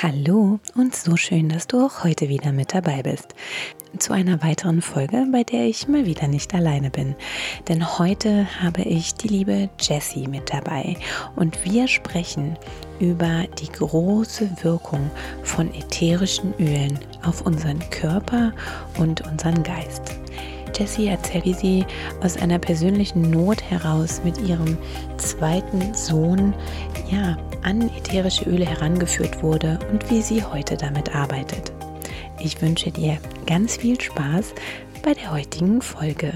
Hallo und so schön, dass du auch heute wieder mit dabei bist. Zu einer weiteren Folge, bei der ich mal wieder nicht alleine bin. Denn heute habe ich die liebe Jessie mit dabei und wir sprechen über die große Wirkung von ätherischen Ölen auf unseren Körper und unseren Geist. Jessie erzählt, wie sie aus einer persönlichen Not heraus mit ihrem zweiten Sohn ja, an ätherische Öle herangeführt wurde und wie sie heute damit arbeitet. Ich wünsche dir ganz viel Spaß bei der heutigen Folge.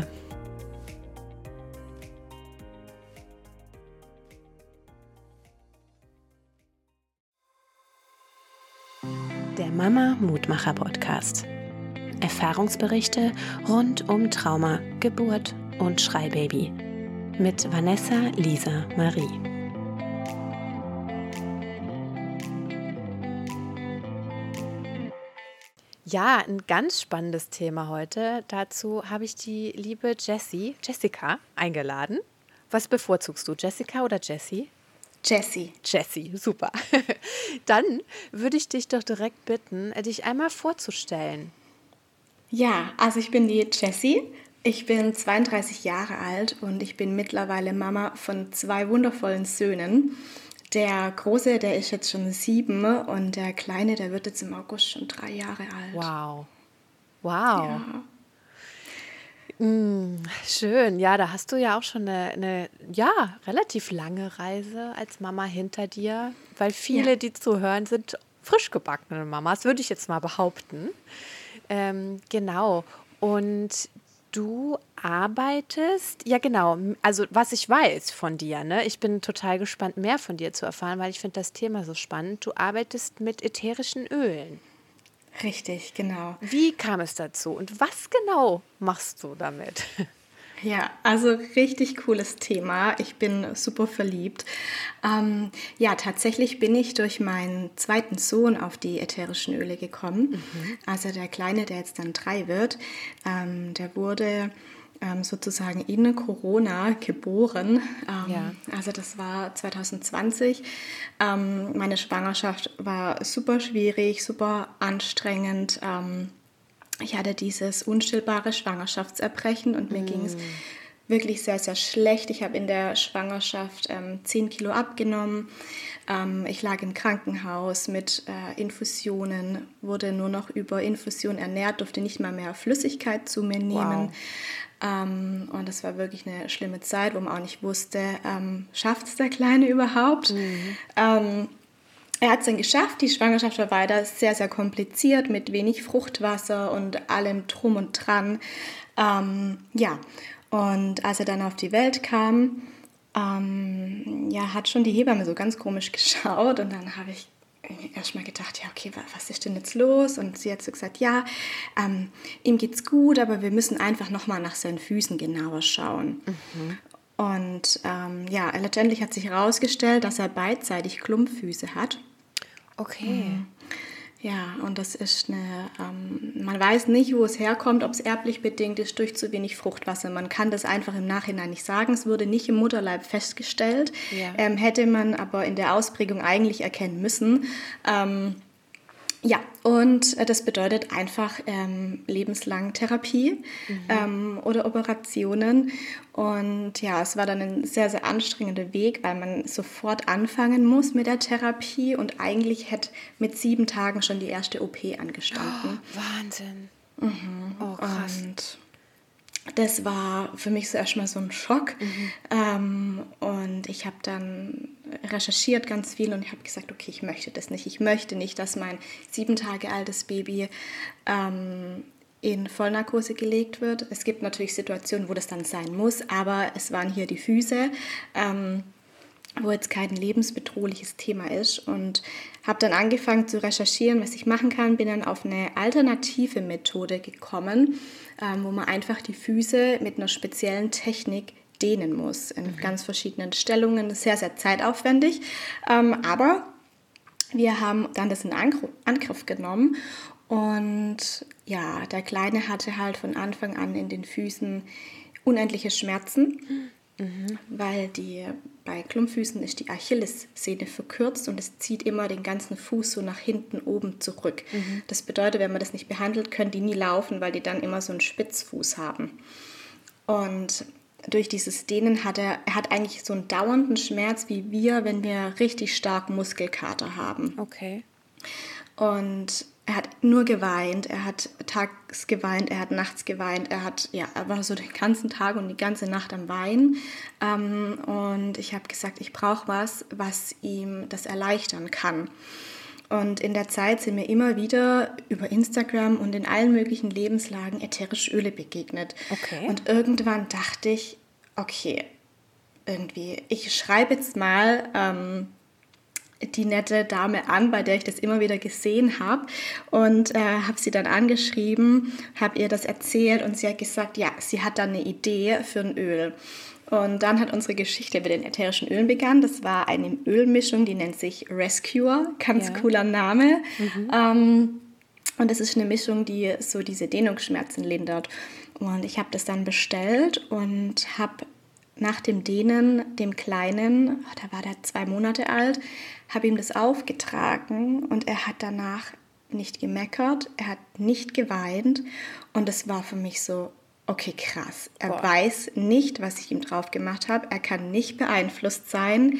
Der Mama Mutmacher Podcast. Erfahrungsberichte rund um Trauma, Geburt und Schreibaby mit Vanessa Lisa Marie. Ja, ein ganz spannendes Thema heute. Dazu habe ich die liebe Jessie, Jessica, eingeladen. Was bevorzugst du, Jessica oder Jessie? Jessie. Jessie, super. Dann würde ich dich doch direkt bitten, dich einmal vorzustellen. Ja, also ich bin die Jessie. Ich bin 32 Jahre alt und ich bin mittlerweile Mama von zwei wundervollen Söhnen. Der Große, der ist jetzt schon sieben und der Kleine, der wird jetzt im August schon drei Jahre alt. Wow. Wow. Ja. Mm, schön. Ja, da hast du ja auch schon eine, eine, ja, relativ lange Reise als Mama hinter dir, weil viele, ja. die zuhören, sind frisch gebackene Mamas, würde ich jetzt mal behaupten. Ähm, genau. Und du arbeitest, ja genau, also was ich weiß von dir, ne? Ich bin total gespannt, mehr von dir zu erfahren, weil ich finde das Thema so spannend. Du arbeitest mit ätherischen Ölen. Richtig, genau. Wie kam es dazu und was genau machst du damit? Ja, also richtig cooles Thema. Ich bin super verliebt. Ähm, ja, tatsächlich bin ich durch meinen zweiten Sohn auf die ätherischen Öle gekommen. Mhm. Also der Kleine, der jetzt dann drei wird, ähm, der wurde ähm, sozusagen in Corona geboren. Ähm, ja. Also das war 2020. Ähm, meine Schwangerschaft war super schwierig, super anstrengend. Ich hatte dieses unstillbare Schwangerschaftserbrechen und mir mm. ging es wirklich sehr, sehr schlecht. Ich habe in der Schwangerschaft ähm, 10 Kilo abgenommen. Ähm, ich lag im Krankenhaus mit äh, Infusionen, wurde nur noch über Infusion ernährt, durfte nicht mal mehr Flüssigkeit zu mir nehmen. Wow. Ähm, und das war wirklich eine schlimme Zeit, wo man auch nicht wusste, ähm, schafft es der Kleine überhaupt? Mhm er hat es dann geschafft. Die Schwangerschaft war weiter sehr, sehr kompliziert mit wenig Fruchtwasser und allem Drum und Dran. Ähm, ja, und als er dann auf die Welt kam, ähm, ja, hat schon die Hebamme so ganz komisch geschaut und dann habe ich erstmal gedacht, ja, okay, was ist denn jetzt los? Und sie hat so gesagt, ja, ähm, ihm geht's gut, aber wir müssen einfach nochmal nach seinen Füßen genauer schauen. Mhm. Und ähm, ja, letztendlich hat sich herausgestellt, dass er beidseitig Klumpfüße hat. Okay. Mhm. Ja, und das ist eine, ähm, man weiß nicht, wo es herkommt, ob es erblich bedingt ist durch zu wenig Fruchtwasser. Man kann das einfach im Nachhinein nicht sagen. Es wurde nicht im Mutterleib festgestellt, ja. ähm, hätte man aber in der Ausprägung eigentlich erkennen müssen. Ähm, ja, und äh, das bedeutet einfach ähm, lebenslang Therapie mhm. ähm, oder Operationen. Und ja, es war dann ein sehr, sehr anstrengender Weg, weil man sofort anfangen muss mit der Therapie und eigentlich hätte mit sieben Tagen schon die erste OP angestanden. Oh, Wahnsinn. Mhm. Oh, krass. Und das war für mich so erstmal so ein Schock. Mhm. Ähm, und ich habe dann recherchiert ganz viel und ich habe gesagt, okay, ich möchte das nicht. Ich möchte nicht, dass mein sieben Tage altes Baby ähm, in Vollnarkose gelegt wird. Es gibt natürlich Situationen, wo das dann sein muss, aber es waren hier die Füße. Ähm, wo jetzt kein lebensbedrohliches Thema ist und habe dann angefangen zu recherchieren, was ich machen kann, bin dann auf eine alternative Methode gekommen, ähm, wo man einfach die Füße mit einer speziellen Technik dehnen muss in mhm. ganz verschiedenen Stellungen. Sehr, sehr zeitaufwendig, ähm, aber wir haben dann das in Angriff genommen und ja, der Kleine hatte halt von Anfang an in den Füßen unendliche Schmerzen. Mhm. Weil die, bei Klumpfüßen ist die Achillessehne verkürzt und es zieht immer den ganzen Fuß so nach hinten oben zurück. Mhm. Das bedeutet, wenn man das nicht behandelt, können die nie laufen, weil die dann immer so einen Spitzfuß haben. Und durch dieses Dehnen hat er, er hat eigentlich so einen dauernden Schmerz wie wir, wenn wir richtig stark Muskelkater haben. Okay. Und er hat nur geweint, er hat tags geweint, er hat nachts geweint, er hat, ja, er war so den ganzen Tag und die ganze Nacht am Weinen. Ähm, und ich habe gesagt, ich brauche was, was ihm das erleichtern kann. Und in der Zeit sind mir immer wieder über Instagram und in allen möglichen Lebenslagen ätherische Öle begegnet. Okay. Und irgendwann dachte ich, okay, irgendwie, ich schreibe jetzt mal ähm, die nette Dame an, bei der ich das immer wieder gesehen habe und äh, habe sie dann angeschrieben, habe ihr das erzählt und sie hat gesagt, ja, sie hat dann eine Idee für ein Öl. Und dann hat unsere Geschichte mit den ätherischen Ölen begonnen. Das war eine Ölmischung, die nennt sich Rescuer, ganz ja. cooler Name. Mhm. Ähm, und das ist eine Mischung, die so diese Dehnungsschmerzen lindert. Und ich habe das dann bestellt und habe nach dem Dehnen dem Kleinen, oh, da war der zwei Monate alt, habe ihm das aufgetragen und er hat danach nicht gemeckert, er hat nicht geweint und es war für mich so, okay, krass. Er Boah. weiß nicht, was ich ihm drauf gemacht habe, er kann nicht beeinflusst sein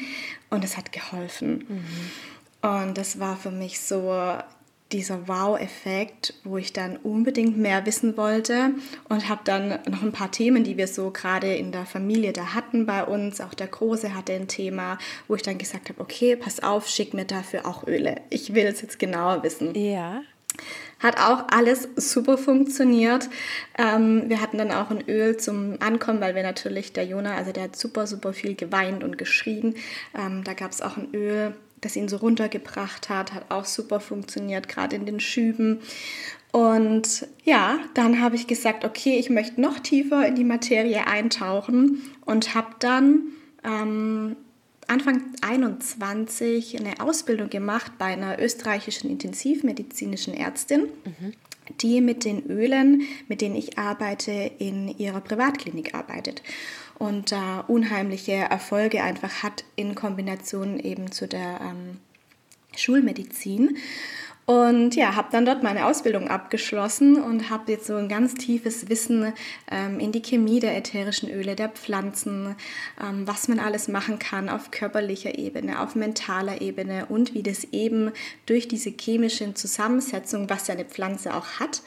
und es hat geholfen. Mhm. Und das war für mich so, dieser Wow-Effekt, wo ich dann unbedingt mehr wissen wollte und habe dann noch ein paar Themen, die wir so gerade in der Familie da hatten bei uns. Auch der Große hatte ein Thema, wo ich dann gesagt habe, okay, pass auf, schick mir dafür auch Öle. Ich will es jetzt genauer wissen. Ja. Hat auch alles super funktioniert. Ähm, wir hatten dann auch ein Öl zum Ankommen, weil wir natürlich, der Jona, also der hat super, super viel geweint und geschrien. Ähm, da gab es auch ein Öl, das ihn so runtergebracht hat, hat auch super funktioniert, gerade in den Schüben. Und ja, dann habe ich gesagt, okay, ich möchte noch tiefer in die Materie eintauchen und habe dann ähm, Anfang 21 eine Ausbildung gemacht bei einer österreichischen intensivmedizinischen Ärztin. Mhm die mit den Ölen, mit denen ich arbeite, in ihrer Privatklinik arbeitet und da äh, unheimliche Erfolge einfach hat in Kombination eben zu der ähm, Schulmedizin. Und ja, habe dann dort meine Ausbildung abgeschlossen und habe jetzt so ein ganz tiefes Wissen ähm, in die Chemie der ätherischen Öle, der Pflanzen, ähm, was man alles machen kann auf körperlicher Ebene, auf mentaler Ebene und wie das eben durch diese chemische Zusammensetzung, was ja eine Pflanze auch hat,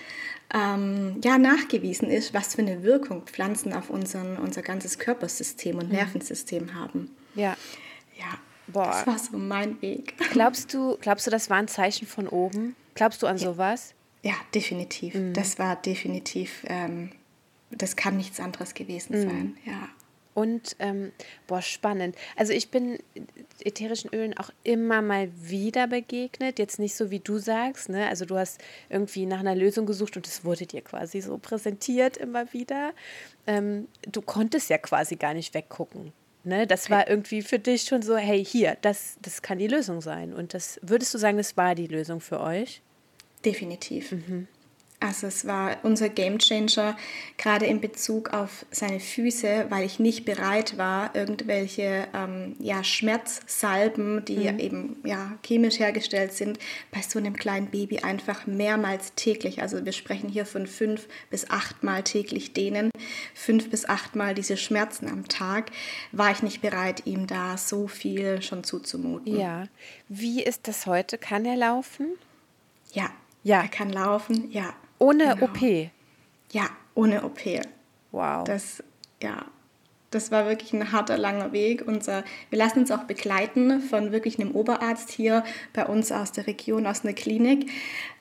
ähm, ja, nachgewiesen ist, was für eine Wirkung Pflanzen auf unseren, unser ganzes Körpersystem und mhm. Nervensystem haben. Ja. Ja, Boah. das war so mein Weg. Glaubst du, glaubst du, das war ein Zeichen von oben? Glaubst du an ja. sowas? Ja, definitiv. Mhm. Das war definitiv, ähm, das kann nichts anderes gewesen mhm. sein, ja. Und, ähm, boah, spannend. Also ich bin ätherischen Ölen auch immer mal wieder begegnet. Jetzt nicht so, wie du sagst. Ne? Also du hast irgendwie nach einer Lösung gesucht und es wurde dir quasi so präsentiert immer wieder. Ähm, du konntest ja quasi gar nicht weggucken. Ne? Das war irgendwie für dich schon so, hey, hier, das, das kann die Lösung sein. Und das würdest du sagen, das war die Lösung für euch? Definitiv. Mhm. Also es war unser Gamechanger gerade in Bezug auf seine Füße, weil ich nicht bereit war, irgendwelche ähm, ja, Schmerzsalben, die mhm. eben ja, chemisch hergestellt sind, bei so einem kleinen Baby einfach mehrmals täglich, also wir sprechen hier von fünf bis achtmal täglich dehnen, fünf bis achtmal diese Schmerzen am Tag, war ich nicht bereit, ihm da so viel schon zuzumuten. Ja, wie ist das heute? Kann er laufen? Ja, ja. er kann laufen, ja. Ohne genau. OP? Ja, ohne OP. Wow. Das, ja, das war wirklich ein harter, langer Weg. Unser, wir lassen uns auch begleiten von wirklich einem Oberarzt hier bei uns aus der Region, aus einer Klinik,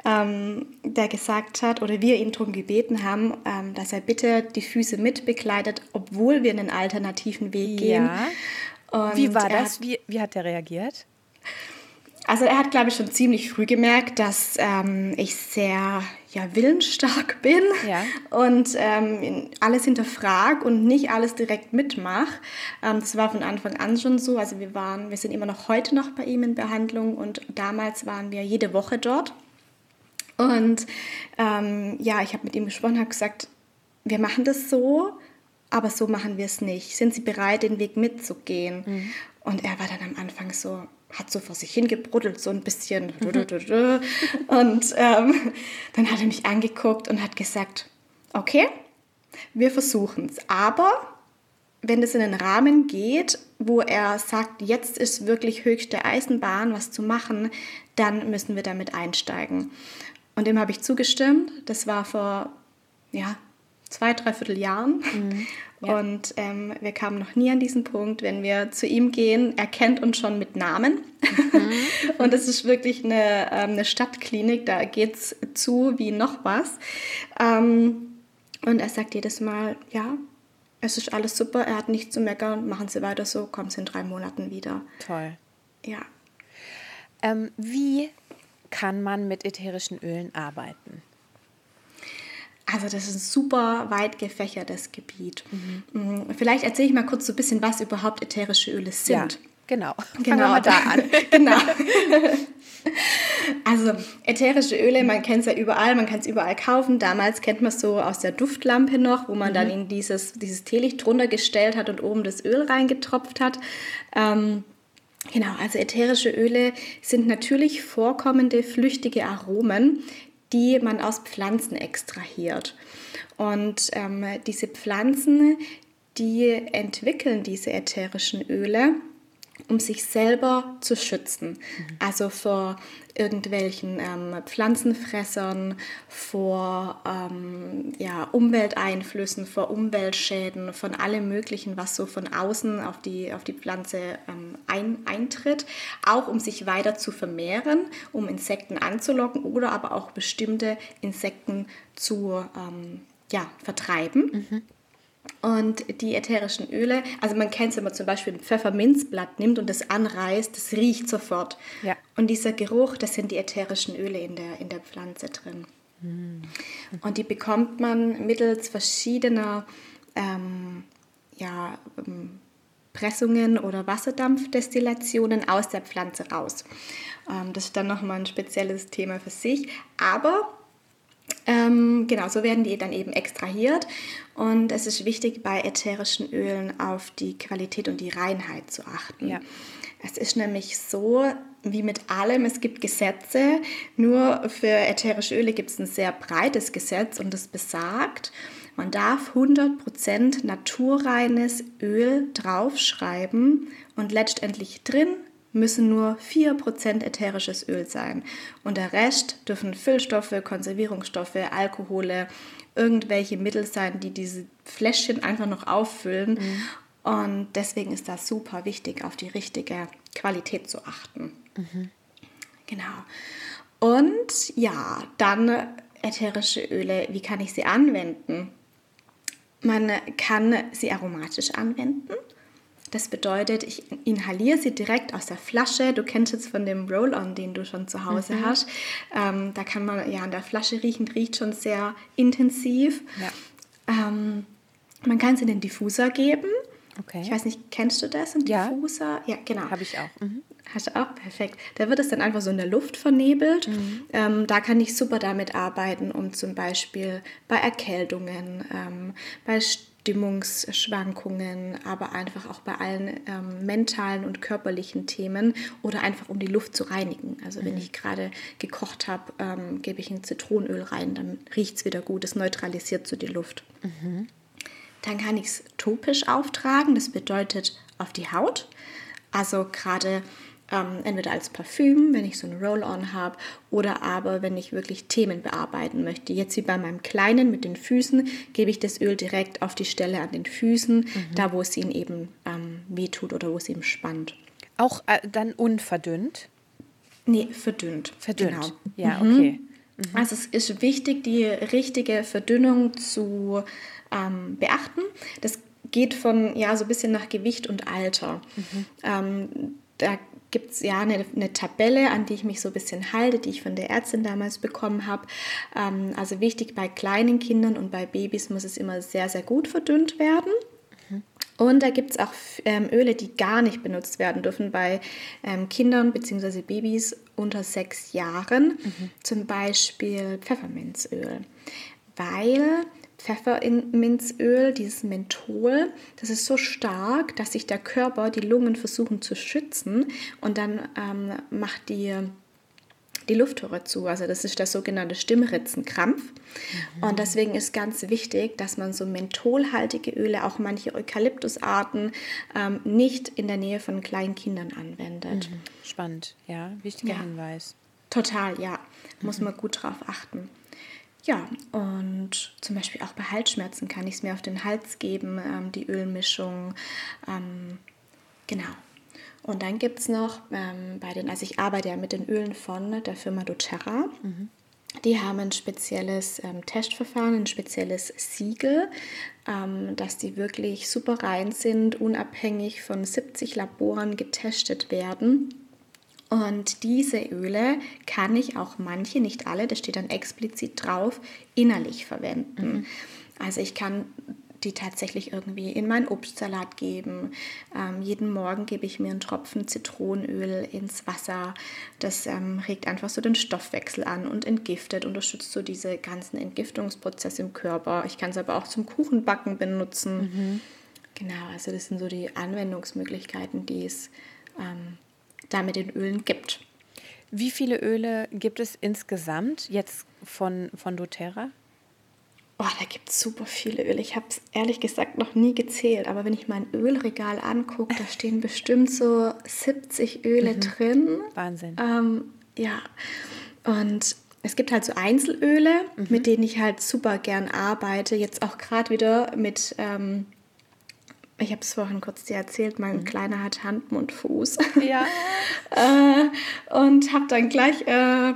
ähm, der gesagt hat, oder wir ihn darum gebeten haben, ähm, dass er bitte die Füße mit begleitet, obwohl wir einen alternativen Weg gehen. Ja. wie war das? Hat, wie, wie hat er reagiert? Also er hat, glaube ich, schon ziemlich früh gemerkt, dass ähm, ich sehr ja, willensstark bin ja. und ähm, alles hinterfrag und nicht alles direkt mitmache. Ähm, das war von Anfang an schon so. Also wir waren, wir sind immer noch heute noch bei ihm in Behandlung und damals waren wir jede Woche dort. Und ähm, ja, ich habe mit ihm gesprochen, habe gesagt, wir machen das so, aber so machen wir es nicht. Sind Sie bereit, den Weg mitzugehen? Mhm. Und er war dann am Anfang so, hat so vor sich hingebruddelt, so ein bisschen. Und ähm, dann hat er mich angeguckt und hat gesagt, okay, wir versuchen es. Aber wenn es in einen Rahmen geht, wo er sagt, jetzt ist wirklich höchste Eisenbahn, was zu machen, dann müssen wir damit einsteigen. Und dem habe ich zugestimmt. Das war vor ja, zwei, dreiviertel Jahren. Mhm. Ja. Und ähm, wir kamen noch nie an diesen Punkt, wenn wir zu ihm gehen, er kennt uns schon mit Namen. Mhm. und es ist wirklich eine, ähm, eine Stadtklinik, da geht es zu wie noch was. Ähm, und er sagt jedes Mal, ja, es ist alles super, er hat nichts zu meckern, machen Sie weiter so, kommen Sie in drei Monaten wieder. Toll. Ja. Ähm, wie kann man mit ätherischen Ölen arbeiten? Also das ist ein super weit gefächertes Gebiet. Mhm. Vielleicht erzähle ich mal kurz so ein bisschen, was überhaupt ätherische Öle sind. Ja, genau. Fangen genau. wir mal da an. genau. Also ätherische Öle, man kennt es ja überall, man kann es überall kaufen. Damals kennt man es so aus der Duftlampe noch, wo man mhm. dann in dieses, dieses Teelicht drunter gestellt hat und oben das Öl reingetropft hat. Ähm, genau, also ätherische Öle sind natürlich vorkommende flüchtige Aromen, die man aus Pflanzen extrahiert. Und ähm, diese Pflanzen, die entwickeln diese ätherischen Öle um sich selber zu schützen. Also vor irgendwelchen ähm, Pflanzenfressern, vor ähm, ja, Umwelteinflüssen, vor Umweltschäden, von allem Möglichen, was so von außen auf die, auf die Pflanze ähm, ein, eintritt. Auch um sich weiter zu vermehren, um Insekten anzulocken oder aber auch bestimmte Insekten zu ähm, ja, vertreiben. Mhm. Und die ätherischen Öle, also man kennt es, wenn man zum Beispiel ein Pfefferminzblatt nimmt und das anreißt, das riecht sofort. Ja. Und dieser Geruch, das sind die ätherischen Öle in der, in der Pflanze drin. Mhm. Und die bekommt man mittels verschiedener ähm, ja, ähm, Pressungen oder Wasserdampfdestillationen aus der Pflanze raus. Ähm, das ist dann nochmal ein spezielles Thema für sich. Aber ähm, genau, so werden die dann eben extrahiert. Und es ist wichtig, bei ätherischen Ölen auf die Qualität und die Reinheit zu achten. Ja. Es ist nämlich so, wie mit allem, es gibt Gesetze. Nur für ätherische Öle gibt es ein sehr breites Gesetz und das besagt, man darf 100% naturreines Öl draufschreiben und letztendlich drin müssen nur 4% ätherisches Öl sein. Und der Rest dürfen Füllstoffe, Konservierungsstoffe, Alkohole, irgendwelche Mittel sein, die diese Fläschchen einfach noch auffüllen. Mhm. Und deswegen ist das super wichtig, auf die richtige Qualität zu achten. Mhm. Genau. Und ja, dann ätherische Öle, wie kann ich sie anwenden? Man kann sie aromatisch anwenden. Das bedeutet, ich inhaliere sie direkt aus der Flasche. Du kennst jetzt von dem Roll-On, den du schon zu Hause mhm. hast. Ähm, da kann man ja an der Flasche riechen, riecht schon sehr intensiv. Ja. Ähm, man kann es in den Diffuser geben. Okay. Ich weiß nicht, kennst du das? Ein Diffuser? Ja, genau. Habe ich auch. Mhm. Hast du auch? Perfekt. Da wird es dann einfach so in der Luft vernebelt. Mhm. Ähm, da kann ich super damit arbeiten, um zum Beispiel bei Erkältungen, ähm, bei Stimmungsschwankungen, aber einfach auch bei allen ähm, mentalen und körperlichen Themen oder einfach um die Luft zu reinigen. Also mhm. wenn ich gerade gekocht habe, ähm, gebe ich ein Zitronenöl rein, dann riecht es wieder gut, es neutralisiert so die Luft. Mhm. Dann kann ich es topisch auftragen, das bedeutet auf die Haut. Also gerade ähm, entweder als Parfüm, wenn ich so ein Roll-on habe, oder aber wenn ich wirklich Themen bearbeiten möchte. Jetzt wie bei meinem Kleinen mit den Füßen, gebe ich das Öl direkt auf die Stelle an den Füßen, mhm. da wo es ihn eben ähm, wehtut oder wo es ihm spannt. Auch äh, dann unverdünnt? Nee, verdünnt. Verdünnt. Genau. Ja, mhm. okay. Mhm. Also es ist wichtig, die richtige Verdünnung zu ähm, beachten. Das geht von ja so ein bisschen nach Gewicht und Alter. Mhm. Ähm, da gibt es ja eine, eine, Tabelle, an die ich mich so ein bisschen halte, die ich von der Ärztin damals bekommen habe. Ähm, also wichtig bei kleinen Kindern und bei Babys muss es immer sehr, sehr gut verdünnt werden. Mhm. Und da gibt es auch ähm, Öle, die gar nicht benutzt werden dürfen bei ähm, Kindern bzw. Babys unter sechs Jahren. Mhm. Zum Beispiel Pfefferminzöl. Weil Pfefferminzöl, dieses Menthol. Das ist so stark, dass sich der Körper, die Lungen versuchen zu schützen und dann ähm, macht die die Luftröhre zu. Also das ist der sogenannte Stimmritzenkrampf. Mhm. Und deswegen ist ganz wichtig, dass man so mentholhaltige Öle, auch manche Eukalyptusarten, ähm, nicht in der Nähe von kleinen Kindern anwendet. Mhm. Spannend, ja, wichtiger ja. Hinweis. Total, ja. Muss mhm. man gut drauf achten. Ja, und zum Beispiel auch bei Halsschmerzen kann ich es mir auf den Hals geben, ähm, die Ölmischung. Ähm, genau. Und dann gibt es noch ähm, bei den, also ich arbeite ja mit den Ölen von der Firma doTERRA. Mhm. Die haben ein spezielles ähm, Testverfahren, ein spezielles Siegel, ähm, dass die wirklich super rein sind, unabhängig von 70 Laboren getestet werden. Und diese Öle kann ich auch manche, nicht alle, das steht dann explizit drauf, innerlich verwenden. Mhm. Also ich kann die tatsächlich irgendwie in meinen Obstsalat geben. Ähm, jeden Morgen gebe ich mir einen Tropfen Zitronenöl ins Wasser. Das ähm, regt einfach so den Stoffwechsel an und entgiftet, unterstützt so diese ganzen Entgiftungsprozesse im Körper. Ich kann es aber auch zum Kuchenbacken benutzen. Mhm. Genau, also das sind so die Anwendungsmöglichkeiten, die es ähm, da mit den Ölen gibt. Wie viele Öle gibt es insgesamt jetzt von, von doTERRA? Oh, da gibt es super viele Öle. Ich habe es ehrlich gesagt noch nie gezählt, aber wenn ich mein Ölregal angucke, da stehen bestimmt so 70 Öle mhm. drin. Wahnsinn. Ähm, ja, und es gibt halt so Einzelöle, mhm. mit denen ich halt super gern arbeite. Jetzt auch gerade wieder mit, ähm, ich habe es vorhin kurz dir erzählt, mein mhm. Kleiner hat Hand, Mund, Fuß. Ja. äh, und habe dann gleich... Äh,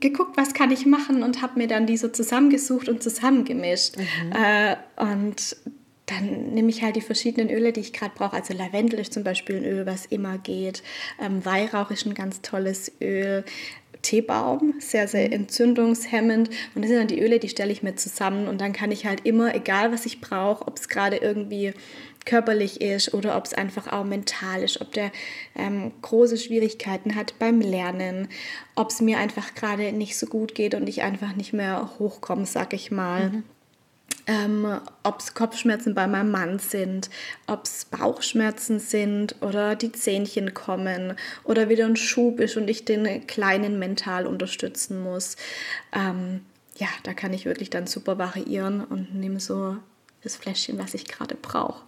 geguckt, was kann ich machen und habe mir dann die so zusammengesucht und zusammengemischt. Mhm. Äh, und dann nehme ich halt die verschiedenen Öle, die ich gerade brauche. Also Lavendel ist zum Beispiel ein Öl, was immer geht. Ähm, Weihrauch ist ein ganz tolles Öl. Teebaum, sehr, sehr mhm. entzündungshemmend. Und das sind dann die Öle, die stelle ich mir zusammen. Und dann kann ich halt immer, egal was ich brauche, ob es gerade irgendwie körperlich ist oder ob es einfach auch mental ist, ob der ähm, große Schwierigkeiten hat beim Lernen, ob es mir einfach gerade nicht so gut geht und ich einfach nicht mehr hochkomme, sag ich mal. Mhm. Ähm, ob es Kopfschmerzen bei meinem Mann sind, ob es Bauchschmerzen sind oder die Zähnchen kommen oder wieder ein Schub ist und ich den Kleinen mental unterstützen muss. Ähm, ja, da kann ich wirklich dann super variieren und nehme so das Fläschchen, was ich gerade brauche.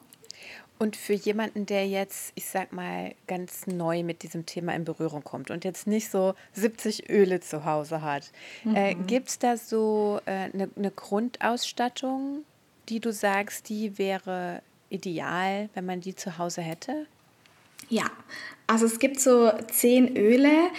Und für jemanden, der jetzt, ich sag mal, ganz neu mit diesem Thema in Berührung kommt und jetzt nicht so 70 Öle zu Hause hat, äh, mhm. äh, gibt es da so eine äh, ne, ne Grundausstattung, die du sagst, die wäre ideal, wenn man die zu Hause hätte? Ja, also es gibt so zehn Öle,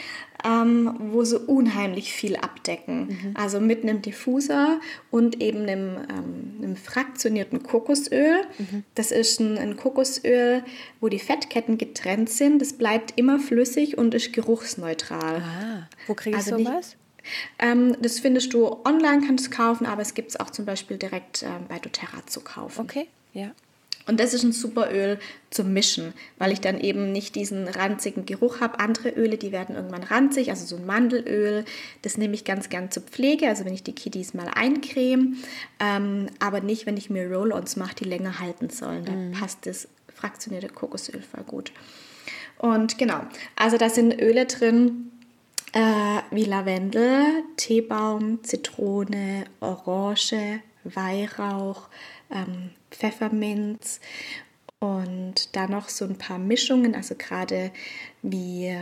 ähm, wo so unheimlich viel abdecken. Mhm. Also mit einem Diffuser und eben einem, ähm, einem fraktionierten Kokosöl. Mhm. Das ist ein, ein, Kokosöl, wo die Fettketten getrennt sind. Das bleibt immer flüssig und ist geruchsneutral. Ah, wo kriegst also du sowas? Ähm, das findest du online, kannst du kaufen, aber es gibt es auch zum Beispiel direkt ähm, bei doTERRA zu kaufen. Okay, ja. Und das ist ein super Öl zum Mischen, weil ich dann eben nicht diesen ranzigen Geruch habe. Andere Öle, die werden irgendwann ranzig, also so ein Mandelöl, das nehme ich ganz gern zur Pflege, also wenn ich die Kitties mal eincreme, ähm, aber nicht, wenn ich mir Roll-Ons mache, die länger halten sollen. Da mhm. passt das fraktionierte Kokosöl voll gut. Und genau, also da sind Öle drin, äh, wie Lavendel, Teebaum, Zitrone, Orange, Weihrauch, ähm, Pfefferminz und dann noch so ein paar Mischungen, also gerade wie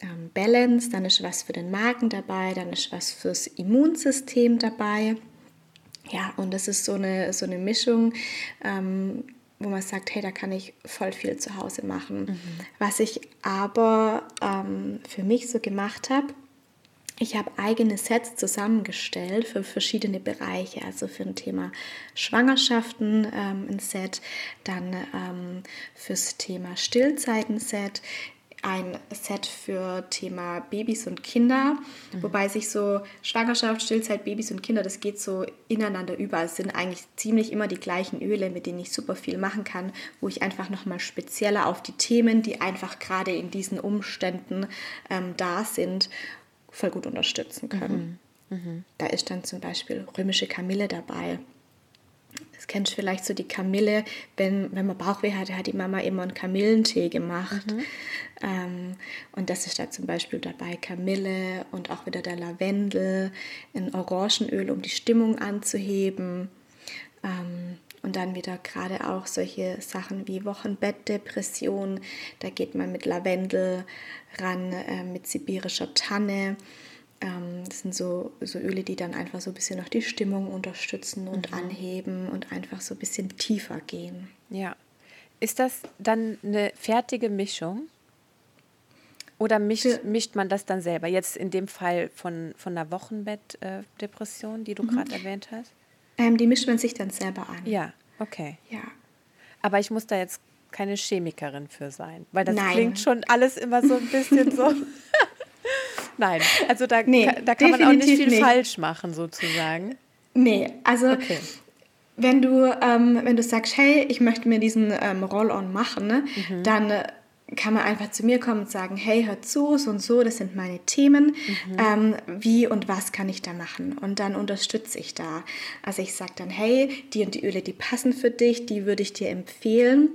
ähm, Balance, dann ist was für den Magen dabei, dann ist was fürs Immunsystem dabei. Ja, und das ist so eine, so eine Mischung, ähm, wo man sagt, hey, da kann ich voll viel zu Hause machen. Mhm. Was ich aber ähm, für mich so gemacht habe, ich habe eigene Sets zusammengestellt für verschiedene Bereiche, also für ein Thema Schwangerschaften ähm, ein Set, dann ähm, fürs Thema Stillzeiten-Set, ein Set für Thema Babys und Kinder, mhm. wobei sich so Schwangerschaft, Stillzeit, Babys und Kinder, das geht so ineinander über. Es sind eigentlich ziemlich immer die gleichen Öle, mit denen ich super viel machen kann, wo ich einfach nochmal spezieller auf die Themen, die einfach gerade in diesen Umständen ähm, da sind, voll gut unterstützen können. Mhm. Mhm. Da ist dann zum Beispiel römische Kamille dabei. Das kennst du vielleicht so die Kamille, wenn, wenn man Bauchweh hatte, hat die Mama immer einen Kamillentee gemacht. Mhm. Ähm, und das ist da zum Beispiel dabei Kamille und auch wieder der Lavendel, ein Orangenöl, um die Stimmung anzuheben. Ähm, und dann wieder gerade auch solche Sachen wie Wochenbettdepression. Da geht man mit Lavendel ran, äh, mit sibirischer Tanne. Ähm, das sind so, so Öle, die dann einfach so ein bisschen noch die Stimmung unterstützen und mhm. anheben und einfach so ein bisschen tiefer gehen. Ja. Ist das dann eine fertige Mischung? Oder mischt, mischt man das dann selber? Jetzt in dem Fall von, von einer Wochenbettdepression, die du mhm. gerade erwähnt hast? Ähm, die mischt man sich dann selber an. Ja, okay. Ja. Aber ich muss da jetzt keine Chemikerin für sein, weil das Nein. klingt schon alles immer so ein bisschen so. Nein, also da, nee, da kann man auch nicht viel nicht. falsch machen, sozusagen. Nee, also okay. wenn, du, ähm, wenn du sagst, hey, ich möchte mir diesen ähm, Roll-on machen, ne, mhm. dann äh, kann man einfach zu mir kommen und sagen, hey, hör zu, so und so, das sind meine Themen, mhm. ähm, wie und was kann ich da machen? Und dann unterstütze ich da. Also ich sage dann, hey, die und die Öle, die passen für dich, die würde ich dir empfehlen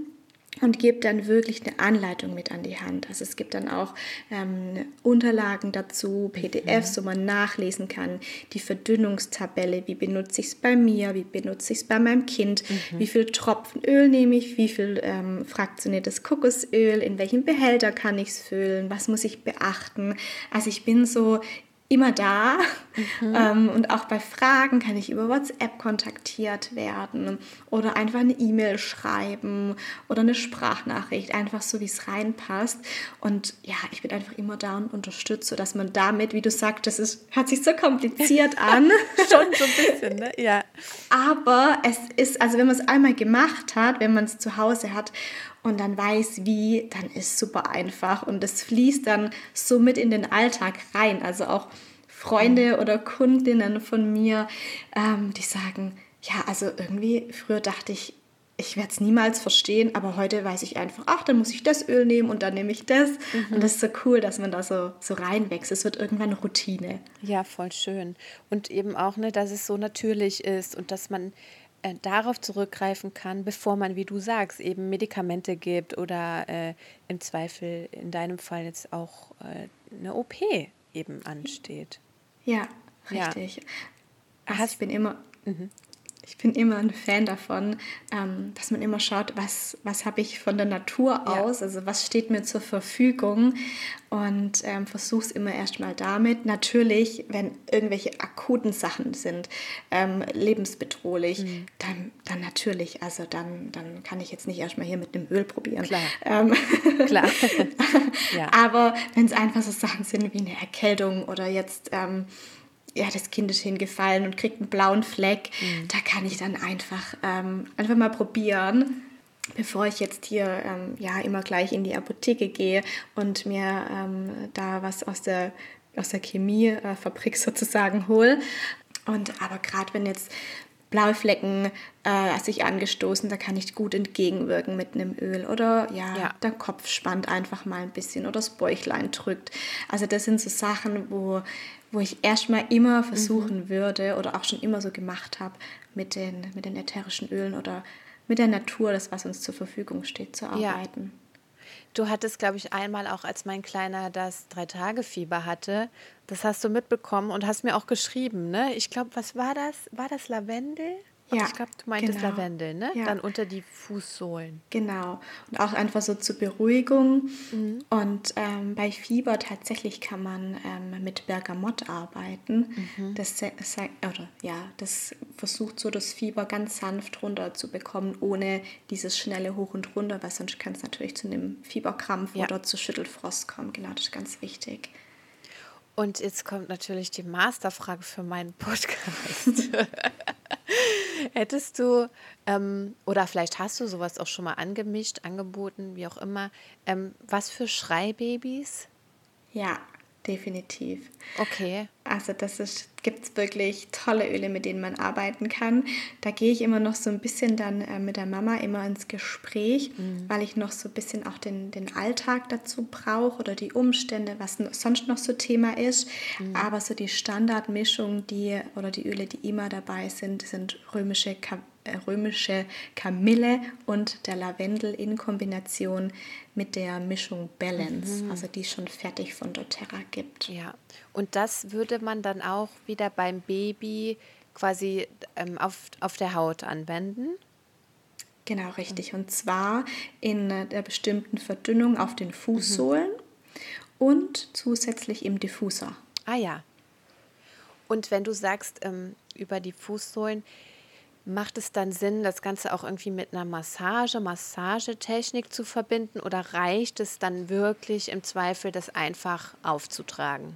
und gebe dann wirklich eine Anleitung mit an die Hand. Also es gibt dann auch ähm, Unterlagen dazu, PDFs, mhm. wo man nachlesen kann, die Verdünnungstabelle, wie benutze ich es bei mir, wie benutze ich es bei meinem Kind, mhm. wie viel Tropfen Öl nehme ich, wie viel ähm, fraktioniertes Kokosöl, in welchen Behälter kann ich es füllen, was muss ich beachten. Also ich bin so immer da. Mhm. Ähm, und auch bei Fragen kann ich über WhatsApp kontaktiert werden oder einfach eine E-Mail schreiben oder eine Sprachnachricht, einfach so, wie es reinpasst. Und ja, ich bin einfach immer da und unterstütze, sodass man damit, wie du sagst, das ist, hört sich so kompliziert an. Schon so ein bisschen, ne? Ja. Aber es ist, also wenn man es einmal gemacht hat, wenn man es zu Hause hat und dann weiß wie, dann ist super einfach und das fließt dann so mit in den Alltag rein. Also auch Freunde mhm. oder Kundinnen von mir, ähm, die sagen, ja, also irgendwie früher dachte ich, ich werde es niemals verstehen, aber heute weiß ich einfach, ach, dann muss ich das Öl nehmen und dann nehme ich das. Mhm. Und das ist so cool, dass man da so, so reinwächst. Es wird irgendwann Routine. Ja, voll schön. Und eben auch, ne, dass es so natürlich ist und dass man äh, darauf zurückgreifen kann, bevor man, wie du sagst, eben Medikamente gibt oder äh, im Zweifel in deinem Fall jetzt auch äh, eine OP eben ansteht. Ja, richtig. Ja. Also ich bin immer. Mhm ich bin immer ein Fan davon, ähm, dass man immer schaut, was, was habe ich von der Natur aus, ja. also was steht mir zur Verfügung und ähm, versuche es immer erstmal damit. Natürlich, wenn irgendwelche akuten Sachen sind, ähm, lebensbedrohlich, mhm. dann, dann natürlich, also dann, dann kann ich jetzt nicht erstmal hier mit einem Öl probieren. Klar. Ähm, Klar. ja. Aber wenn es einfach so Sachen sind wie eine Erkältung oder jetzt ähm, ja, das Kind ist hingefallen und kriegt einen blauen Fleck. Mhm. Da kann ich dann einfach, ähm, einfach mal probieren, bevor ich jetzt hier ähm, ja immer gleich in die Apotheke gehe und mir ähm, da was aus der, aus der Chemiefabrik sozusagen hole. Und aber gerade wenn jetzt blaue Flecken äh, sich angestoßen, da kann ich gut entgegenwirken mit einem Öl. Oder ja, ja, der Kopf spannt einfach mal ein bisschen oder das Bäuchlein drückt. Also das sind so Sachen, wo, wo ich erstmal immer mhm. versuchen mhm. würde oder auch schon immer so gemacht habe, mit den, mit den ätherischen Ölen oder mit der Natur, das was uns zur Verfügung steht, zu arbeiten. Ja. Du hattest, glaube ich, einmal auch, als mein Kleiner das Drei-Tage-Fieber hatte, das hast du mitbekommen und hast mir auch geschrieben, ne? Ich glaube, was war das? War das Lavendel? Ja, ich glaube, du meintest genau. Lavendel, ne? Ja. Dann unter die Fußsohlen. Genau. Und auch einfach so zur Beruhigung. Mhm. Und ähm, bei Fieber tatsächlich kann man ähm, mit Bergamott arbeiten. Mhm. Das, oder, ja, das versucht so das Fieber ganz sanft runter zu bekommen, ohne dieses schnelle Hoch und Runter, weil sonst kann es natürlich zu einem Fieberkrampf ja. oder zu Schüttelfrost kommen. Genau, das ist ganz wichtig. Und jetzt kommt natürlich die Masterfrage für meinen Podcast. Hättest du, ähm, oder vielleicht hast du sowas auch schon mal angemischt, angeboten, wie auch immer, ähm, was für Schreibabys? Ja, definitiv. Okay. Also das gibt es wirklich tolle Öle, mit denen man arbeiten kann. Da gehe ich immer noch so ein bisschen dann äh, mit der Mama immer ins Gespräch, mhm. weil ich noch so ein bisschen auch den, den Alltag dazu brauche oder die Umstände, was sonst noch so Thema ist. Mhm. Aber so die Standardmischung, die oder die Öle, die immer dabei sind, sind römische römische Kamille und der Lavendel in Kombination mit der Mischung Balance, mhm. also die schon fertig von doTERRA gibt. Ja, und das würde man dann auch wieder beim Baby quasi ähm, auf, auf der Haut anwenden? Genau, richtig. Und zwar in der bestimmten Verdünnung auf den Fußsohlen mhm. und zusätzlich im Diffuser. Ah ja. Und wenn du sagst, ähm, über die Fußsohlen, macht es dann Sinn, das Ganze auch irgendwie mit einer Massage, Massagetechnik zu verbinden oder reicht es dann wirklich im Zweifel, das einfach aufzutragen?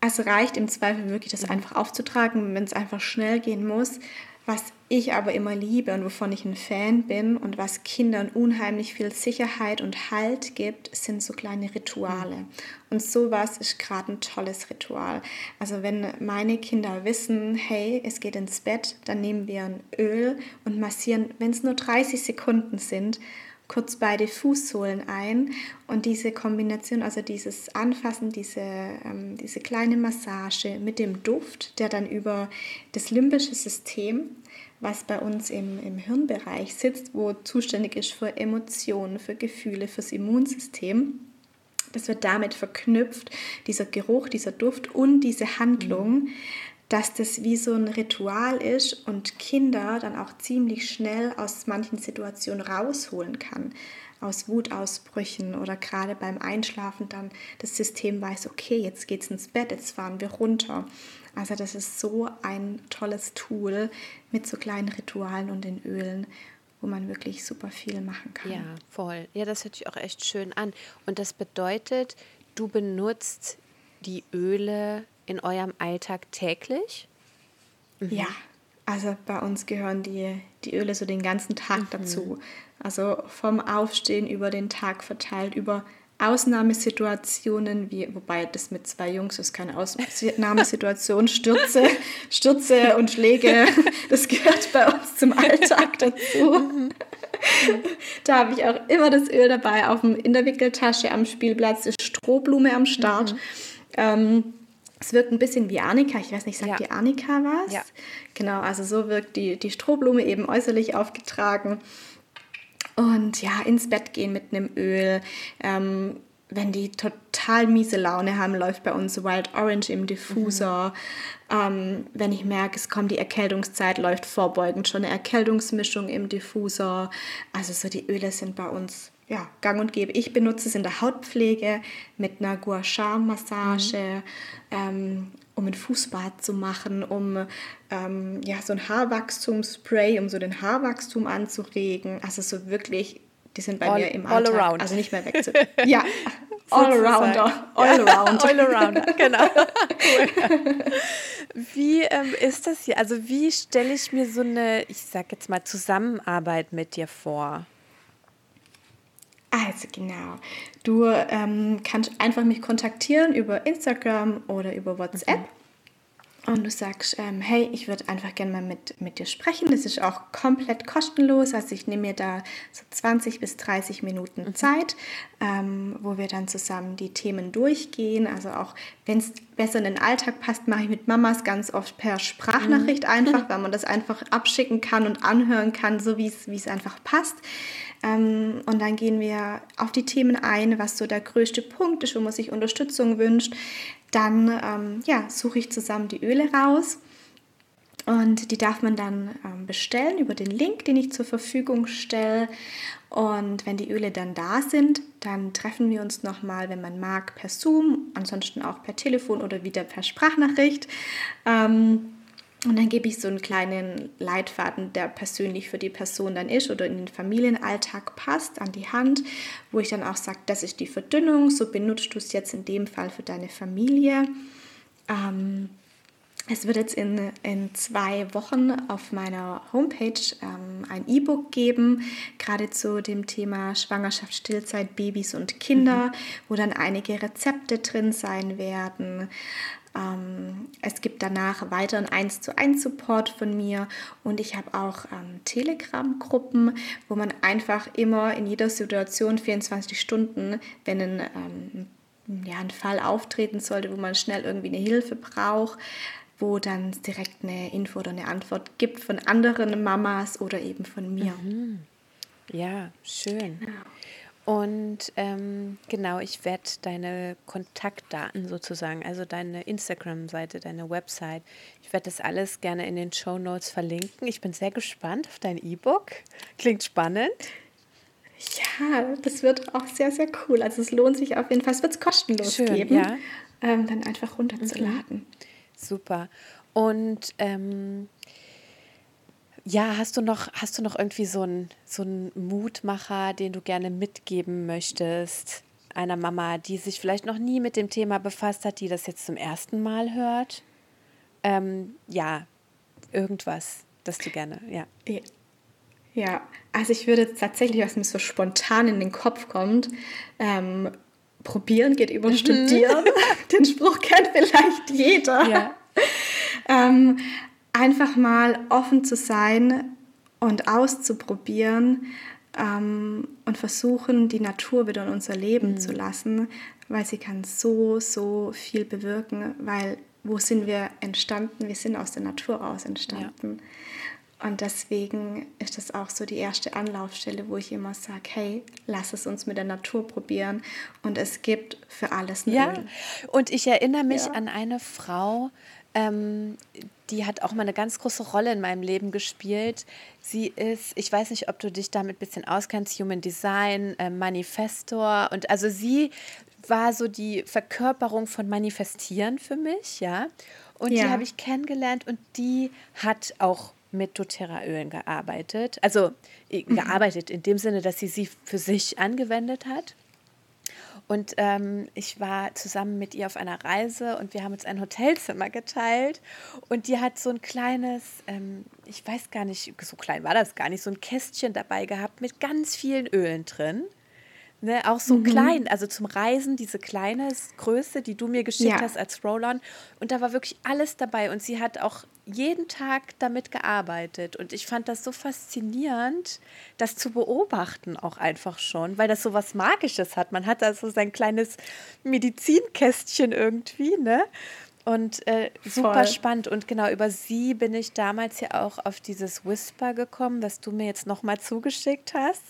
Es reicht im Zweifel wirklich, das einfach aufzutragen, wenn es einfach schnell gehen muss. Was ich aber immer liebe und wovon ich ein Fan bin und was Kindern unheimlich viel Sicherheit und Halt gibt, sind so kleine Rituale. Und sowas ist gerade ein tolles Ritual. Also wenn meine Kinder wissen, hey, es geht ins Bett, dann nehmen wir ein Öl und massieren, wenn es nur 30 Sekunden sind, kurz beide Fußsohlen ein und diese Kombination, also dieses Anfassen, diese, ähm, diese kleine Massage mit dem Duft, der dann über das limbische System was bei uns im, im Hirnbereich sitzt, wo zuständig ist für Emotionen, für Gefühle, fürs Immunsystem. Das wird damit verknüpft, dieser Geruch, dieser Duft und diese Handlung, mhm. Dass das wie so ein Ritual ist und Kinder dann auch ziemlich schnell aus manchen Situationen rausholen kann aus Wutausbrüchen oder gerade beim Einschlafen dann das System weiß, okay, jetzt geht's ins Bett, jetzt fahren wir runter. Also das ist so ein tolles Tool mit so kleinen Ritualen und den Ölen, wo man wirklich super viel machen kann. Ja, voll. Ja, das hört sich auch echt schön an. Und das bedeutet, du benutzt die Öle in eurem Alltag täglich? Mhm. Ja, also bei uns gehören die, die Öle so den ganzen Tag mhm. dazu. Also vom Aufstehen über den Tag verteilt, über Ausnahmesituationen, wie, wobei das mit zwei Jungs ist keine Ausnahmesituation, Stürze, Stürze und Schläge, das gehört bei uns zum Alltag dazu. Da habe ich auch immer das Öl dabei, auf dem, in der Wickeltasche am Spielplatz ist Strohblume am Start. Mhm. Ähm, es wirkt ein bisschen wie Arnika. Ich weiß nicht, sagt ja. die Arnika was? Ja. Genau, also so wirkt die, die Strohblume eben äußerlich aufgetragen. Und ja, ins Bett gehen mit einem Öl. Ähm, wenn die total miese Laune haben, läuft bei uns Wild Orange im Diffuser. Mhm. Ähm, wenn ich merke, es kommt die Erkältungszeit, läuft vorbeugend schon eine Erkältungsmischung im Diffuser. Also so die Öle sind bei uns ja, gang und gäbe. Ich benutze es in der Hautpflege mit einer Gua Sha Massage, mhm. ähm, um ein Fußbad zu machen, um ähm, ja, so ein Haarwachstumsspray, um so den Haarwachstum anzuregen. Also so wirklich, die sind bei all, mir im Alltag, all around. also nicht mehr weg ja, all arounder, all around. all arounder, genau. Wie ähm, ist das hier? Also wie stelle ich mir so eine, ich sag jetzt mal, Zusammenarbeit mit dir vor? Also genau, du ähm, kannst einfach mich kontaktieren über Instagram oder über WhatsApp. Mhm und du sagst, ähm, hey, ich würde einfach gerne mal mit, mit dir sprechen. Das ist auch komplett kostenlos. Also ich nehme mir da so 20 bis 30 Minuten mhm. Zeit, ähm, wo wir dann zusammen die Themen durchgehen. Also auch wenn es besser in den Alltag passt, mache ich mit Mamas ganz oft per Sprachnachricht mhm. einfach, weil man das einfach abschicken kann und anhören kann, so wie es einfach passt. Ähm, und dann gehen wir auf die Themen ein, was so der größte Punkt ist, wo man sich Unterstützung wünscht. Dann ähm, ja, suche ich zusammen die Öle raus und die darf man dann ähm, bestellen über den Link, den ich zur Verfügung stelle. Und wenn die Öle dann da sind, dann treffen wir uns nochmal, wenn man mag, per Zoom, ansonsten auch per Telefon oder wieder per Sprachnachricht. Ähm, und dann gebe ich so einen kleinen Leitfaden, der persönlich für die Person dann ist oder in den Familienalltag passt, an die Hand, wo ich dann auch sage, das ist die Verdünnung, so benutzt du es jetzt in dem Fall für deine Familie. Ähm, es wird jetzt in, in zwei Wochen auf meiner Homepage ähm, ein E-Book geben, gerade zu dem Thema Schwangerschaft, Stillzeit, Babys und Kinder, mhm. wo dann einige Rezepte drin sein werden. Ähm, es gibt danach weiteren 1 zu 1 Support von mir und ich habe auch ähm, Telegram-Gruppen, wo man einfach immer in jeder Situation 24 Stunden, wenn ein, ähm, ja, ein Fall auftreten sollte, wo man schnell irgendwie eine Hilfe braucht, wo dann direkt eine Info oder eine Antwort gibt von anderen Mamas oder eben von mir. Mhm. Ja, schön. Genau. Und ähm, genau, ich werde deine Kontaktdaten sozusagen, also deine Instagram-Seite, deine Website, ich werde das alles gerne in den Show Notes verlinken. Ich bin sehr gespannt auf dein E-Book. Klingt spannend. Ja, das wird auch sehr, sehr cool. Also es lohnt sich auf jeden Fall. Es wird es kostenlos Schön, geben, ja. ähm, dann einfach runterzuladen. Mhm. Super. Und ähm, ja, hast du noch, hast du noch irgendwie so einen so Mutmacher, den du gerne mitgeben möchtest? Einer Mama, die sich vielleicht noch nie mit dem Thema befasst hat, die das jetzt zum ersten Mal hört? Ähm, ja, irgendwas, das du gerne, ja. ja. Ja, also ich würde tatsächlich, was mir so spontan in den Kopf kommt, ähm, probieren geht über mhm. studieren. den Spruch kennt vielleicht jeder. Ja. ähm, einfach mal offen zu sein und auszuprobieren ähm, und versuchen, die Natur wieder in unser Leben mhm. zu lassen, weil sie kann so, so viel bewirken, weil wo sind wir entstanden? Wir sind aus der Natur raus entstanden. Ja. Und deswegen ist das auch so die erste Anlaufstelle, wo ich immer sage, hey, lass es uns mit der Natur probieren. Und es gibt für alles ein Ja, Öl. und ich erinnere mich ja. an eine Frau, ähm, die hat auch mal eine ganz große Rolle in meinem Leben gespielt. Sie ist, ich weiß nicht, ob du dich damit ein bisschen auskennst, Human Design, äh, Manifestor. Und also sie war so die Verkörperung von Manifestieren für mich, ja. Und ja. die habe ich kennengelernt und die hat auch mit doTERRA-Ölen gearbeitet. Also mhm. gearbeitet in dem Sinne, dass sie sie für sich angewendet hat. Und ähm, ich war zusammen mit ihr auf einer Reise und wir haben uns ein Hotelzimmer geteilt. Und die hat so ein kleines, ähm, ich weiß gar nicht, so klein war das gar nicht, so ein Kästchen dabei gehabt mit ganz vielen Ölen drin. Ne, auch so mhm. klein, also zum Reisen, diese kleine Größe, die du mir geschickt ja. hast als Roll-On. Und da war wirklich alles dabei. Und sie hat auch jeden Tag damit gearbeitet. Und ich fand das so faszinierend, das zu beobachten auch einfach schon, weil das so was Magisches hat. Man hat da so sein kleines Medizinkästchen irgendwie, ne? Und äh, super Voll. spannend. Und genau über sie bin ich damals ja auch auf dieses Whisper gekommen, das du mir jetzt nochmal zugeschickt hast.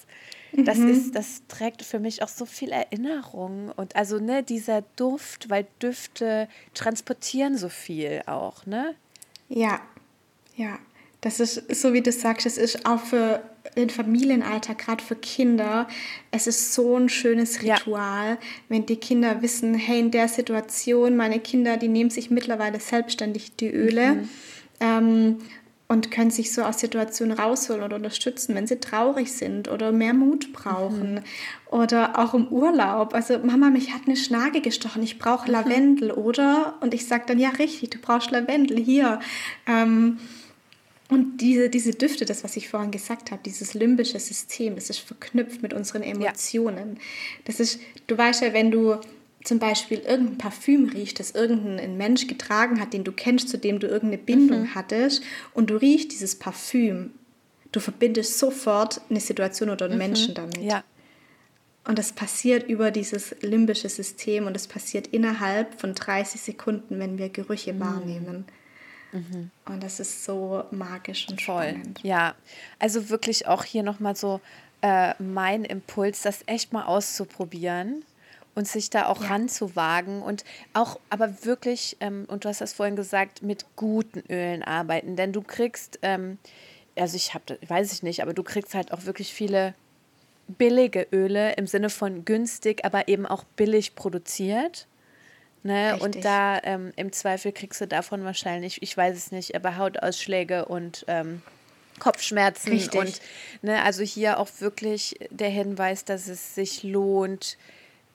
Das mhm. ist, das trägt für mich auch so viel Erinnerung. Und also, ne, dieser Duft, weil Düfte transportieren so viel auch, ne? Ja, ja. Das ist, so wie du sagst, es ist auch für den Familienalltag, gerade für Kinder, es ist so ein schönes Ritual, ja. wenn die Kinder wissen, hey, in der Situation, meine Kinder, die nehmen sich mittlerweile selbstständig die Öle. Mhm. Ähm, und können sich so aus Situationen rausholen oder unterstützen, wenn sie traurig sind oder mehr Mut brauchen. Mhm. Oder auch im Urlaub. Also Mama, mich hat eine Schnage gestochen, ich brauche mhm. Lavendel, oder? Und ich sage dann, ja richtig, du brauchst Lavendel hier. Ähm, und diese, diese Düfte, das, was ich vorhin gesagt habe, dieses limbische System, das ist verknüpft mit unseren Emotionen. Ja. Das ist, du weißt ja, wenn du zum Beispiel irgendein Parfüm riecht, das irgendein Mensch getragen hat, den du kennst, zu dem du irgendeine Bindung mhm. hattest, und du riechst dieses Parfüm, du verbindest sofort eine Situation oder einen mhm. Menschen damit. Ja. Und das passiert über dieses limbische System und es passiert innerhalb von 30 Sekunden, wenn wir Gerüche mhm. wahrnehmen. Mhm. Und das ist so magisch und Voll. spannend. Ja, also wirklich auch hier nochmal so äh, mein Impuls, das echt mal auszuprobieren und sich da auch ja. ranzuwagen und auch, aber wirklich, ähm, und du hast das vorhin gesagt, mit guten Ölen arbeiten, denn du kriegst, ähm, also ich habe, weiß ich nicht, aber du kriegst halt auch wirklich viele billige Öle im Sinne von günstig, aber eben auch billig produziert. Ne? Und da ähm, im Zweifel kriegst du davon wahrscheinlich, ich weiß es nicht, aber Hautausschläge und ähm, Kopfschmerzen Richtig. und ne, also hier auch wirklich der Hinweis, dass es sich lohnt,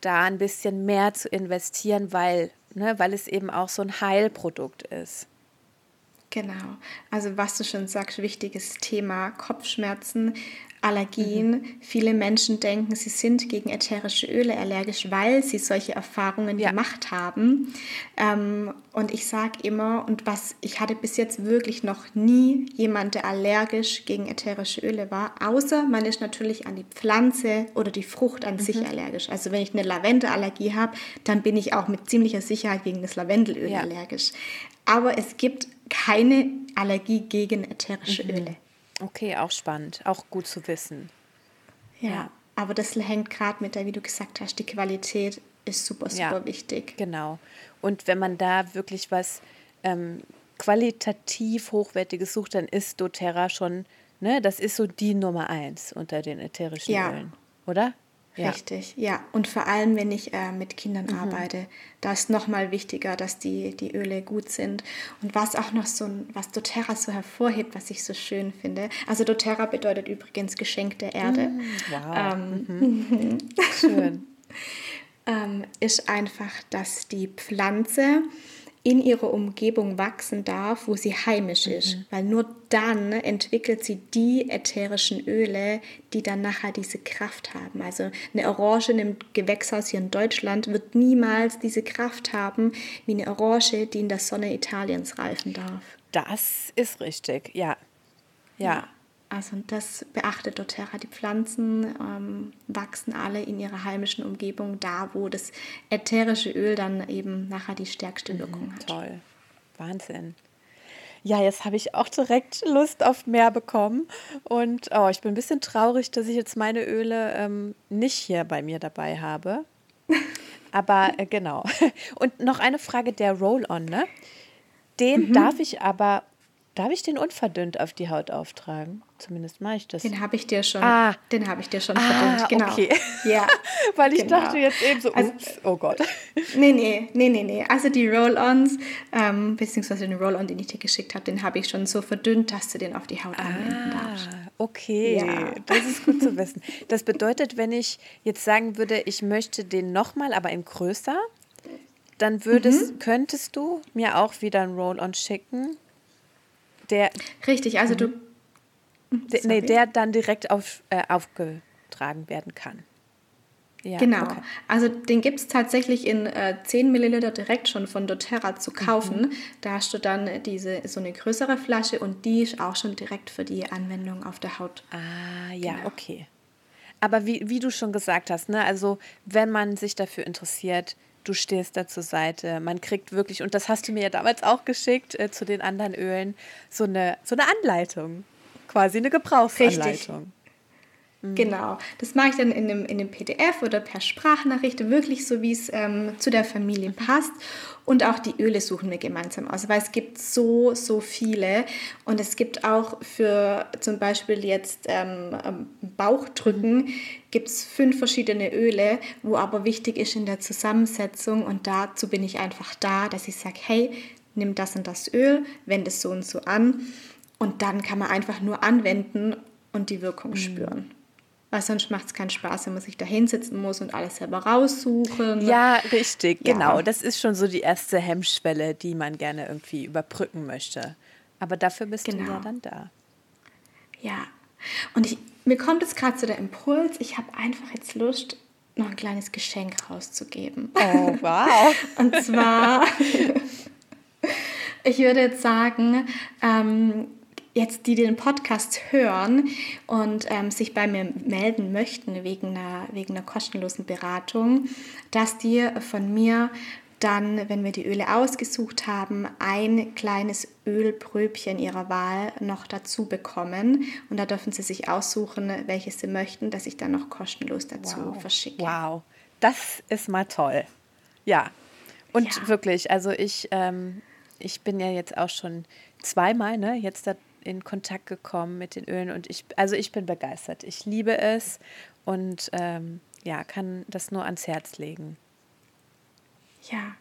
da ein bisschen mehr zu investieren, weil, ne, weil es eben auch so ein Heilprodukt ist. Genau. Also was du schon sagst, wichtiges Thema Kopfschmerzen Allergien. Mhm. Viele Menschen denken, sie sind gegen ätherische Öle allergisch, weil sie solche Erfahrungen ja. gemacht haben. Ähm, und ich sage immer, und was ich hatte bis jetzt wirklich noch nie jemand, der allergisch gegen ätherische Öle war, außer man ist natürlich an die Pflanze oder die Frucht an mhm. sich allergisch. Also wenn ich eine Lavendelallergie habe, dann bin ich auch mit ziemlicher Sicherheit gegen das Lavendelöl ja. allergisch. aber es gibt keine Allergie gegen ätherische mhm. Öle. Okay, auch spannend, auch gut zu wissen. Ja, ja. aber das hängt gerade mit der, wie du gesagt hast, die Qualität ist super, super ja, wichtig. Genau. Und wenn man da wirklich was ähm, qualitativ Hochwertiges sucht, dann ist doTERRA schon, ne, das ist so die Nummer eins unter den ätherischen ja. Ölen, oder? Ja. Richtig, ja. Und vor allem, wenn ich äh, mit Kindern mhm. arbeite, da ist nochmal wichtiger, dass die, die Öle gut sind. Und was auch noch so, was doTERRA so hervorhebt, was ich so schön finde. Also doTERRA bedeutet übrigens Geschenk der Erde. Mhm. Wow. Ähm, mhm. Schön. ähm, ist einfach, dass die Pflanze in ihrer Umgebung wachsen darf, wo sie heimisch ist. Mhm. Weil nur dann entwickelt sie die ätherischen Öle, die dann nachher diese Kraft haben. Also eine Orange im Gewächshaus hier in Deutschland wird niemals diese Kraft haben wie eine Orange, die in der Sonne Italiens reifen darf. Das ist richtig, ja. Ja. ja. Also das beachtet doTERRA. Die Pflanzen ähm, wachsen alle in ihrer heimischen Umgebung, da wo das ätherische Öl dann eben nachher die stärkste mhm, Wirkung mhm, hat. Toll, Wahnsinn. Ja, jetzt habe ich auch direkt Lust auf mehr bekommen. Und oh, ich bin ein bisschen traurig, dass ich jetzt meine Öle ähm, nicht hier bei mir dabei habe. Aber äh, genau. Und noch eine Frage der Roll-On, ne? Den mhm. darf ich aber Darf ich den unverdünnt auf die Haut auftragen? Zumindest mache ich das. Den habe ich dir schon. Ah. Den habe ich dir schon ah, verdünnt, genau. Okay. Ja. Weil ich genau. dachte jetzt eben so, also, ups, oh Gott. Nee, nee, nee, nee, nee. Also die Roll-Ons, ähm, beziehungsweise den Roll-On, den ich dir geschickt habe, den habe ich schon so verdünnt, dass du den auf die Haut anwenden ah, darfst. Okay, ja. das ist gut zu wissen. Das bedeutet, wenn ich jetzt sagen würde, ich möchte den nochmal, aber in größer, dann würdest, mhm. könntest du mir auch wieder ein Roll-On schicken der, Richtig, also du. Mhm. Der, nee, der dann direkt auf, äh, aufgetragen werden kann. Ja, genau. Okay. Also den gibt es tatsächlich in äh, 10 Milliliter direkt schon von doTERRA zu kaufen. Mhm. Da hast du dann diese so eine größere Flasche und die ist auch schon direkt für die Anwendung auf der Haut. Ah, ja, genau. okay. Aber wie, wie du schon gesagt hast, ne, also wenn man sich dafür interessiert, du stehst da zur Seite. Man kriegt wirklich, und das hast du mir ja damals auch geschickt äh, zu den anderen Ölen, so eine, so eine Anleitung. Quasi eine Gebrauchsanleitung. Richtig. Mhm. Genau, das mache ich dann in einem, in einem PDF oder per Sprachnachricht, wirklich so, wie es ähm, zu der Familie passt. Und auch die Öle suchen wir gemeinsam aus, weil es gibt so, so viele. Und es gibt auch für zum Beispiel jetzt ähm, ähm Bauchdrücken, gibt es fünf verschiedene Öle, wo aber wichtig ist in der Zusammensetzung. Und dazu bin ich einfach da, dass ich sage, hey, nimm das und das Öl, wende es so und so an. Und dann kann man einfach nur anwenden und die Wirkung mhm. spüren. Weil sonst macht es keinen Spaß, wenn man sich da hinsetzen muss und alles selber raussuchen. Ja, richtig, ja. genau. Das ist schon so die erste Hemmschwelle, die man gerne irgendwie überbrücken möchte. Aber dafür bist genau. du ja dann da. Ja. Und ich, mir kommt jetzt gerade so der Impuls, ich habe einfach jetzt Lust, noch ein kleines Geschenk rauszugeben. Oh, wow. und zwar, ich würde jetzt sagen, ähm, jetzt, die den Podcast hören und ähm, sich bei mir melden möchten wegen einer, wegen einer kostenlosen Beratung, dass die von mir dann, wenn wir die Öle ausgesucht haben, ein kleines Ölpröbchen ihrer Wahl noch dazu bekommen. Und da dürfen sie sich aussuchen, welches sie möchten, dass ich dann noch kostenlos dazu wow. verschicke. Wow, das ist mal toll. Ja, und ja. wirklich, also ich, ähm, ich bin ja jetzt auch schon zweimal, ne, jetzt da in Kontakt gekommen mit den Ölen und ich, also ich bin begeistert. Ich liebe es und ähm, ja, kann das nur ans Herz legen. Ja,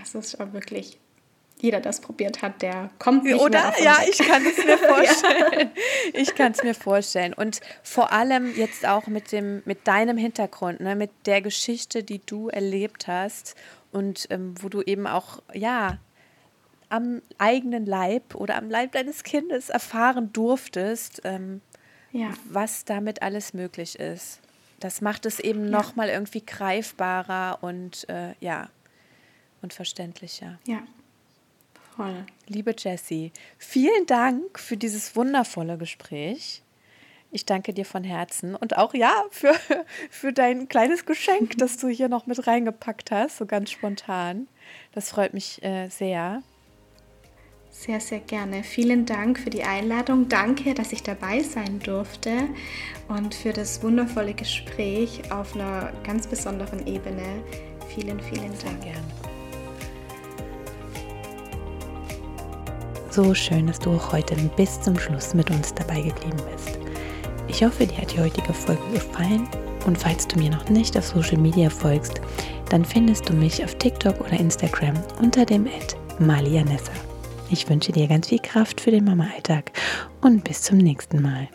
es ist auch wirklich jeder das probiert hat, der kommt nicht Oder? Mehr ja, weg. ich kann es mir vorstellen. Ich kann es mir vorstellen. Und vor allem jetzt auch mit dem, mit deinem Hintergrund, ne, mit der Geschichte, die du erlebt hast und ähm, wo du eben auch, ja, am eigenen Leib oder am Leib deines Kindes erfahren durftest, ähm, ja. was damit alles möglich ist. Das macht es eben ja. noch mal irgendwie greifbarer und äh, ja und verständlicher. Ja, voll. Liebe Jessie, vielen Dank für dieses wundervolle Gespräch. Ich danke dir von Herzen und auch ja für, für dein kleines Geschenk, das du hier noch mit reingepackt hast, so ganz spontan. Das freut mich äh, sehr. Sehr, sehr gerne. Vielen Dank für die Einladung. Danke, dass ich dabei sein durfte und für das wundervolle Gespräch auf einer ganz besonderen Ebene. Vielen, vielen Dank. Sehr gerne. So schön, dass du auch heute bis zum Schluss mit uns dabei geblieben bist. Ich hoffe, dir hat die heutige Folge gefallen und falls du mir noch nicht auf Social Media folgst, dann findest du mich auf TikTok oder Instagram unter dem Ad Malianessa. Ich wünsche dir ganz viel Kraft für den Mama-Alltag und bis zum nächsten Mal.